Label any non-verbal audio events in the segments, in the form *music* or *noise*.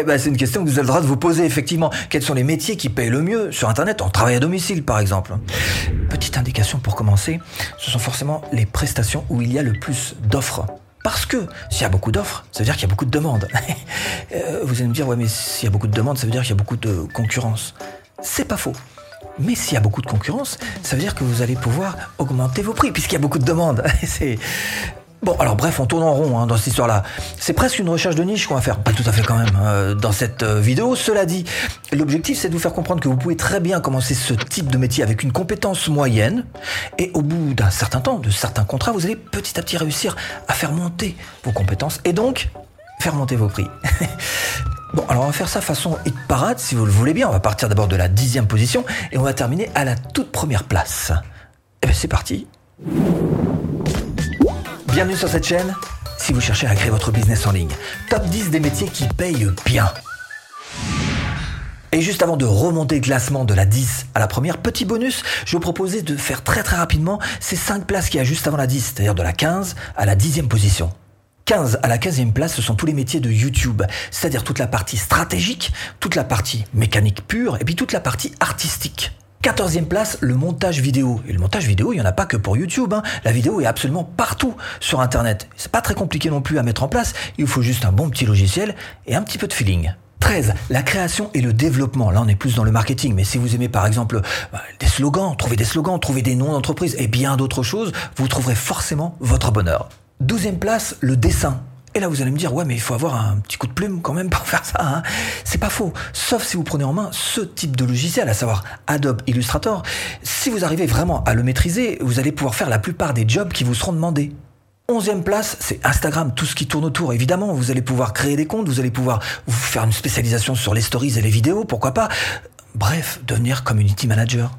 Eh ben, c'est une question que vous avez le droit de vous poser, effectivement. Quels sont les métiers qui payent le mieux sur Internet en travail à domicile, par exemple? Petite indication pour commencer, ce sont forcément les prestations où il y a le plus d'offres. Parce que s'il y a beaucoup d'offres, ça veut dire qu'il y a beaucoup de demandes. *laughs* Euh, vous allez me dire, ouais, mais s'il y a beaucoup de demandes, ça veut dire qu'il y a beaucoup de concurrence. C'est pas faux. Mais s'il y a beaucoup de concurrence, ça veut dire que vous allez pouvoir augmenter vos prix, puisqu'il y a beaucoup de demandes. *laughs* Bon, alors bref, on tourne en rond hein, dans cette histoire-là. C'est presque une recherche de niche qu'on va faire. Pas tout à fait quand même euh, dans cette euh, vidéo. Cela dit, l'objectif c'est de vous faire comprendre que vous pouvez très bien commencer ce type de métier avec une compétence moyenne. Et au bout d'un certain temps, de certains contrats, vous allez petit à petit réussir à faire monter vos compétences et donc faire monter vos prix. *laughs* Bon, alors on va faire ça façon hit parade, si vous le voulez bien. On va partir d'abord de la dixième position et on va terminer à la toute première place. Eh bien, c'est parti. Bienvenue sur cette chaîne. Si vous cherchez à créer votre business en ligne, top 10 des métiers qui payent bien. Et juste avant de remonter le classement de la 10 à la première, petit bonus, je vous proposais de faire très très rapidement ces 5 places qu'il y a juste avant la 10, c'est-à-dire de la 15 à la 10e position. 15 à la 15e place, ce sont tous les métiers de YouTube, c'est-à-dire toute la partie stratégique, toute la partie mécanique pure et puis toute la partie artistique. 14e place, le montage vidéo. Et le montage vidéo, il n'y en a pas que pour YouTube. Hein. La vidéo est absolument partout sur Internet. C'est pas très compliqué non plus à mettre en place. Il faut juste un bon petit logiciel et un petit peu de feeling. 13. La création et le développement. Là, on est plus dans le marketing. Mais si vous aimez, par exemple, bah, des slogans, trouver des slogans, trouver des noms d'entreprise et bien d'autres choses, vous trouverez forcément votre bonheur. 12e place, le dessin. Et là, vous allez me dire, ouais, mais il faut avoir un petit coup de plume quand même *laughs* pour faire ça. Hein. C'est pas faux. Sauf si vous prenez en main ce type de logiciel, à savoir Adobe Illustrator. Si vous arrivez vraiment à le maîtriser, vous allez pouvoir faire la plupart des jobs qui vous seront demandés. Onzième place, c'est Instagram, tout ce qui tourne autour. Évidemment, vous allez pouvoir créer des comptes, vous allez pouvoir vous faire une spécialisation sur les stories et les vidéos, pourquoi pas. Bref, devenir community manager.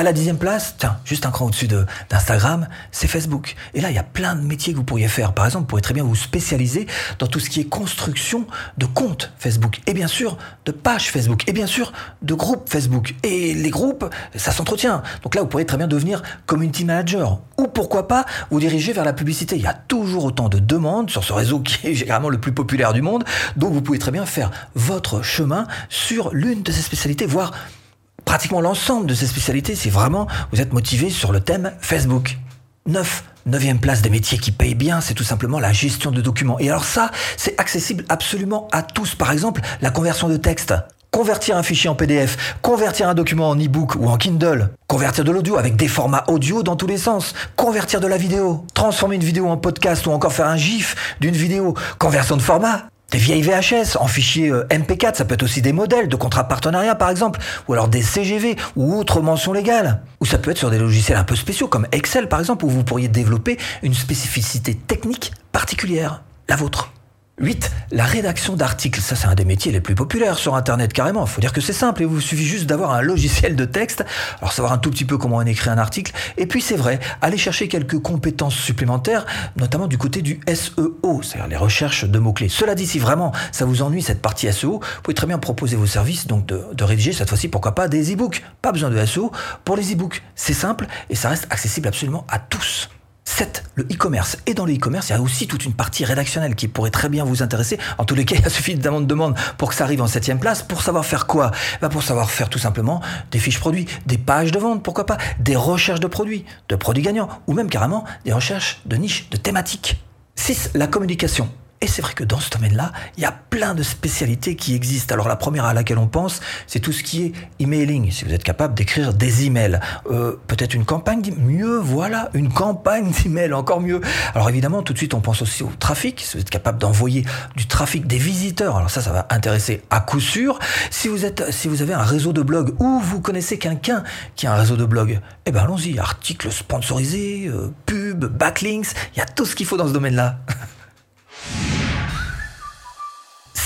À la dixième place, tiens, juste un cran au-dessus d'Instagram, c'est Facebook. Et là, il y a plein de métiers que vous pourriez faire. Par exemple, vous pourriez très bien vous spécialiser dans tout ce qui est construction de comptes Facebook. Et bien sûr, de pages Facebook. Et bien sûr, de groupes Facebook. Et les groupes, ça s'entretient. Donc là, vous pourriez très bien devenir community manager. Ou pourquoi pas vous diriger vers la publicité. Il y a toujours autant de demandes sur ce réseau qui est généralement le plus populaire du monde. Donc vous pouvez très bien faire votre chemin sur l'une de ces spécialités, voire pratiquement l'ensemble de ces spécialités si vraiment vous êtes motivé sur le thème Facebook. 9. Neuvième place des métiers qui payent bien, c'est tout simplement la gestion de documents. Et alors ça, c'est accessible absolument à tous. Par exemple, la conversion de texte. Convertir un fichier en PDF, convertir un document en e-book ou en Kindle, convertir de l'audio avec des formats audio dans tous les sens, convertir de la vidéo, transformer une vidéo en podcast ou encore faire un GIF d'une vidéo, conversion de format, des vieilles VHS en fichier euh, MP4, ça peut être aussi des modèles de contrats de partenariat par exemple, ou alors des CGV ou autres mentions légales. Ou ça peut être sur des logiciels un peu spéciaux comme Excel par exemple, où vous pourriez développer une spécificité technique particulière, la vôtre. 8. La rédaction d'articles. Ça, c'est un des métiers les plus populaires sur Internet, carrément. Il faut dire que c'est simple. Il vous suffit juste d'avoir un logiciel de texte. Alors, savoir un tout petit peu comment on écrit un article. Et puis, c'est vrai, aller chercher quelques compétences supplémentaires, notamment du côté du SEO, c'est-à-dire les recherches de mots-clés. Cela dit, si vraiment ça vous ennuie cette partie SEO, vous pouvez très bien proposer vos services, donc de, de rédiger cette fois-ci, pourquoi pas, des e-books. Pas besoin de SEO pour les e-books. C'est simple et ça reste accessible absolument à tous. 7. Le e-commerce. Et dans le e-commerce, il y a aussi toute une partie rédactionnelle qui pourrait très bien vous intéresser. En tous les cas, *laughs* il a suffisamment de demandes pour que ça arrive en septième place. Pour savoir faire quoi? Bah Pour savoir faire tout simplement des fiches produits, des pages de vente, pourquoi pas, des recherches de produits, de produits gagnants, ou même carrément des recherches de niches, de thématiques. 6. La communication. Et c'est vrai que dans ce domaine-là, il y a plein de spécialités qui existent. Alors la première à laquelle on pense, c'est tout ce qui est emailing. Si vous êtes capable d'écrire des emails, euh, peut-être une campagne, mieux, voilà, une campagne *laughs* d'emails, encore mieux. Alors évidemment, tout de suite, on pense aussi au trafic. Si vous êtes capable d'envoyer du trafic des visiteurs, alors ça, ça va intéresser à coup sûr. Si vous êtes, si vous avez un réseau de blog ou vous connaissez quelqu'un qui a un réseau de blog, eh ben allons-y, articles sponsorisés, euh, pubs, backlinks, il y a tout ce qu'il faut dans ce domaine-là. *laughs*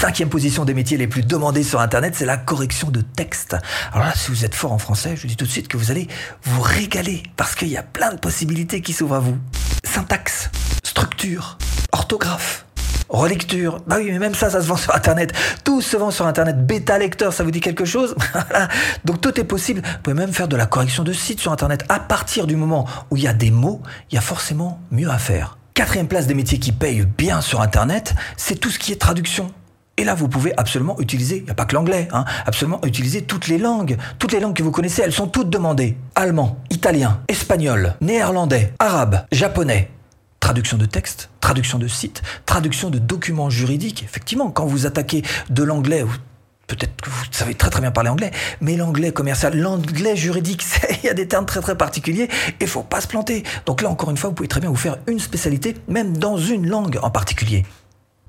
Cinquième position des métiers les plus demandés sur Internet, c'est la correction de texte. Alors là, si vous êtes fort en français, je vous dis tout de suite que vous allez vous régaler parce qu'il y a plein de possibilités qui s'ouvrent à vous. Syntaxe, structure, orthographe, relecture. Bah oui, mais même ça, ça se vend sur Internet. Tout se vend sur Internet. Bêta lecteur, ça vous dit quelque chose? *laughs* Donc tout est possible. Vous pouvez même faire de la correction de site sur Internet. À partir du moment où il y a des mots, il y a forcément mieux à faire. Quatrième place des métiers qui payent bien sur Internet, c'est tout ce qui est traduction. Et là, vous pouvez absolument utiliser, il n'y a pas que l'anglais, hein, absolument utiliser toutes les langues. Toutes les langues que vous connaissez, elles sont toutes demandées. Allemand, italien, espagnol, néerlandais, arabe, japonais. Traduction de texte, traduction de site, traduction de documents juridiques. Effectivement, quand vous attaquez de l'anglais, peut-être que vous savez très très bien parler anglais, mais l'anglais commercial, l'anglais juridique, *laughs* il y a des termes très très particuliers et faut pas se planter. Donc là, encore une fois, vous pouvez très bien vous faire une spécialité, même dans une langue en particulier.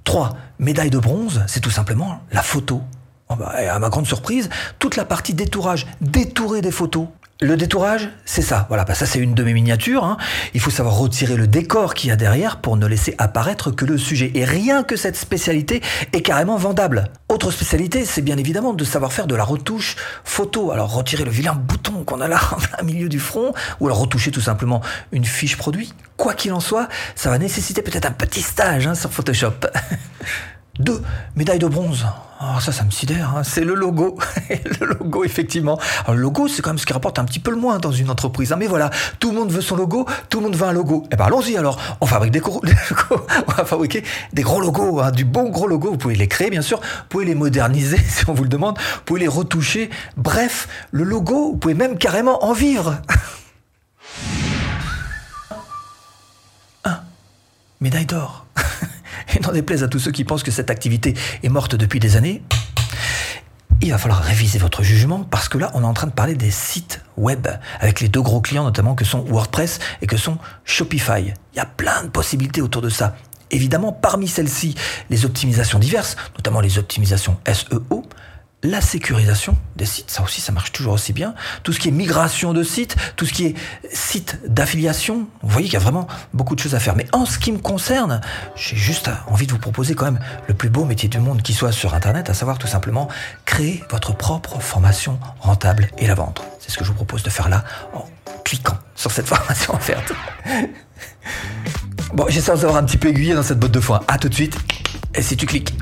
3. Médaille de bronze, c'est tout simplement la photo. Oh bah, à ma grande surprise, toute la partie détourage, détourer des photos. Le détourage, c'est ça. Voilà, bah ça c'est une de mes miniatures. Hein. Il faut savoir retirer le décor qu'il y a derrière pour ne laisser apparaître que le sujet. Et rien que cette spécialité est carrément vendable. Autre spécialité, c'est bien évidemment de savoir faire de la retouche photo. Alors retirer le vilain bouton qu'on a là *laughs* en plein milieu du front, ou alors retoucher tout simplement une fiche produit. Quoi qu'il en soit, ça va nécessiter peut-être un petit stage hein, sur Photoshop. *laughs* Deux, médaille de bronze. Alors ça, ça me sidère. Hein. C'est le logo. *laughs* le logo, effectivement. Alors, le logo, c'est quand même ce qui rapporte un petit peu le moins dans une entreprise. Hein. Mais voilà, tout le monde veut son logo, tout le monde veut un logo. Eh ben allons-y alors. On fabrique des gros *laughs* logos. On va fabriquer des gros logos, hein. du bon gros logo. Vous pouvez les créer, bien sûr. Vous pouvez les moderniser *laughs* si on vous le demande. Vous pouvez les retoucher. Bref, le logo, vous pouvez même carrément en vivre. Un, médaille d'or. N'en déplaise à tous ceux qui pensent que cette activité est morte depuis des années, il va falloir réviser votre jugement parce que là, on est en train de parler des sites web avec les deux gros clients notamment que sont WordPress et que sont Shopify. Il y a plein de possibilités autour de ça. Évidemment, parmi celles-ci, les optimisations diverses, notamment les optimisations SEO, la sécurisation des sites, ça aussi ça marche toujours aussi bien. Tout ce qui est migration de sites, tout ce qui est site d'affiliation, vous voyez qu'il y a vraiment beaucoup de choses à faire. Mais en ce qui me concerne, j'ai juste envie de vous proposer quand même le plus beau métier du monde qui soit sur Internet, à savoir tout simplement créer votre propre formation rentable et la vendre. C'est ce que je vous propose de faire là en cliquant sur cette *laughs* formation offerte. Bon, j'espère vous avoir un petit peu aiguillé dans cette botte de foin. À tout de suite. Et si tu cliques.